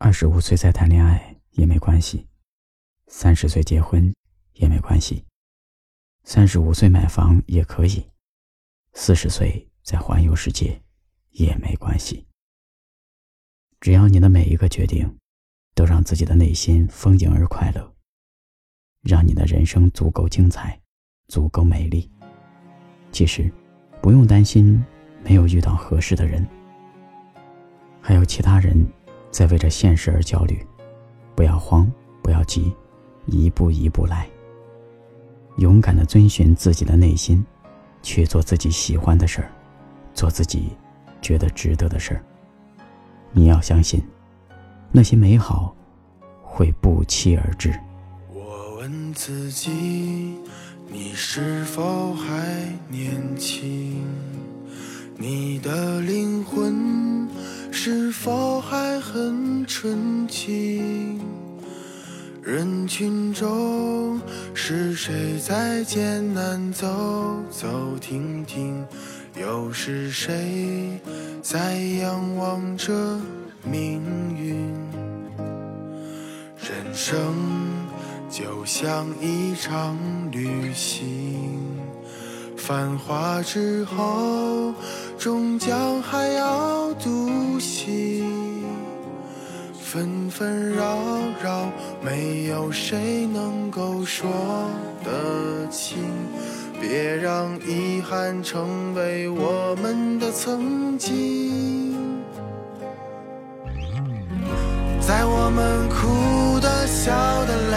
二十五岁再谈恋爱也没关系，三十岁结婚也没关系，三十五岁买房也可以，四十岁再环游世界也没关系。只要你的每一个决定，都让自己的内心丰盈而快乐，让你的人生足够精彩，足够美丽。其实，不用担心没有遇到合适的人，还有其他人。在为着现实而焦虑，不要慌，不要急，一步一步来。勇敢的遵循自己的内心，去做自己喜欢的事儿，做自己觉得值得的事儿。你要相信，那些美好会不期而至。我问自己，你是否还年轻？否还很纯净？人群中是谁在艰难走走停停？又是谁在仰望着命运？人生就像一场旅行，繁华之后。终将还要独行，纷纷扰扰，没有谁能够说得清。别让遗憾成为我们的曾经。在我们哭的、笑的、累，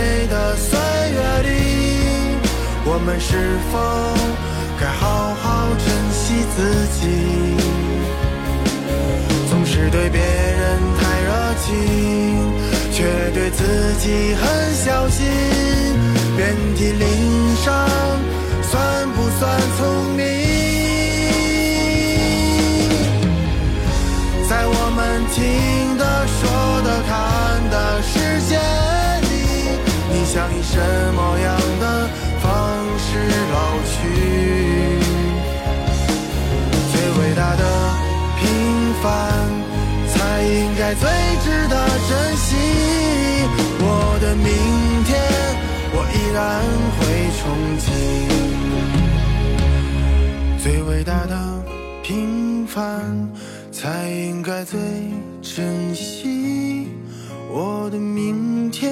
我们是否该好好珍惜自己？总是对别人太热情，却对自己很小心。遍体鳞伤，算不算聪明？在我们听值得珍惜。我的明天，我依然会憧憬。最伟大的平凡，才应该最珍惜。我的明天，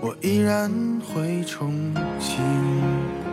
我依然会憧憬。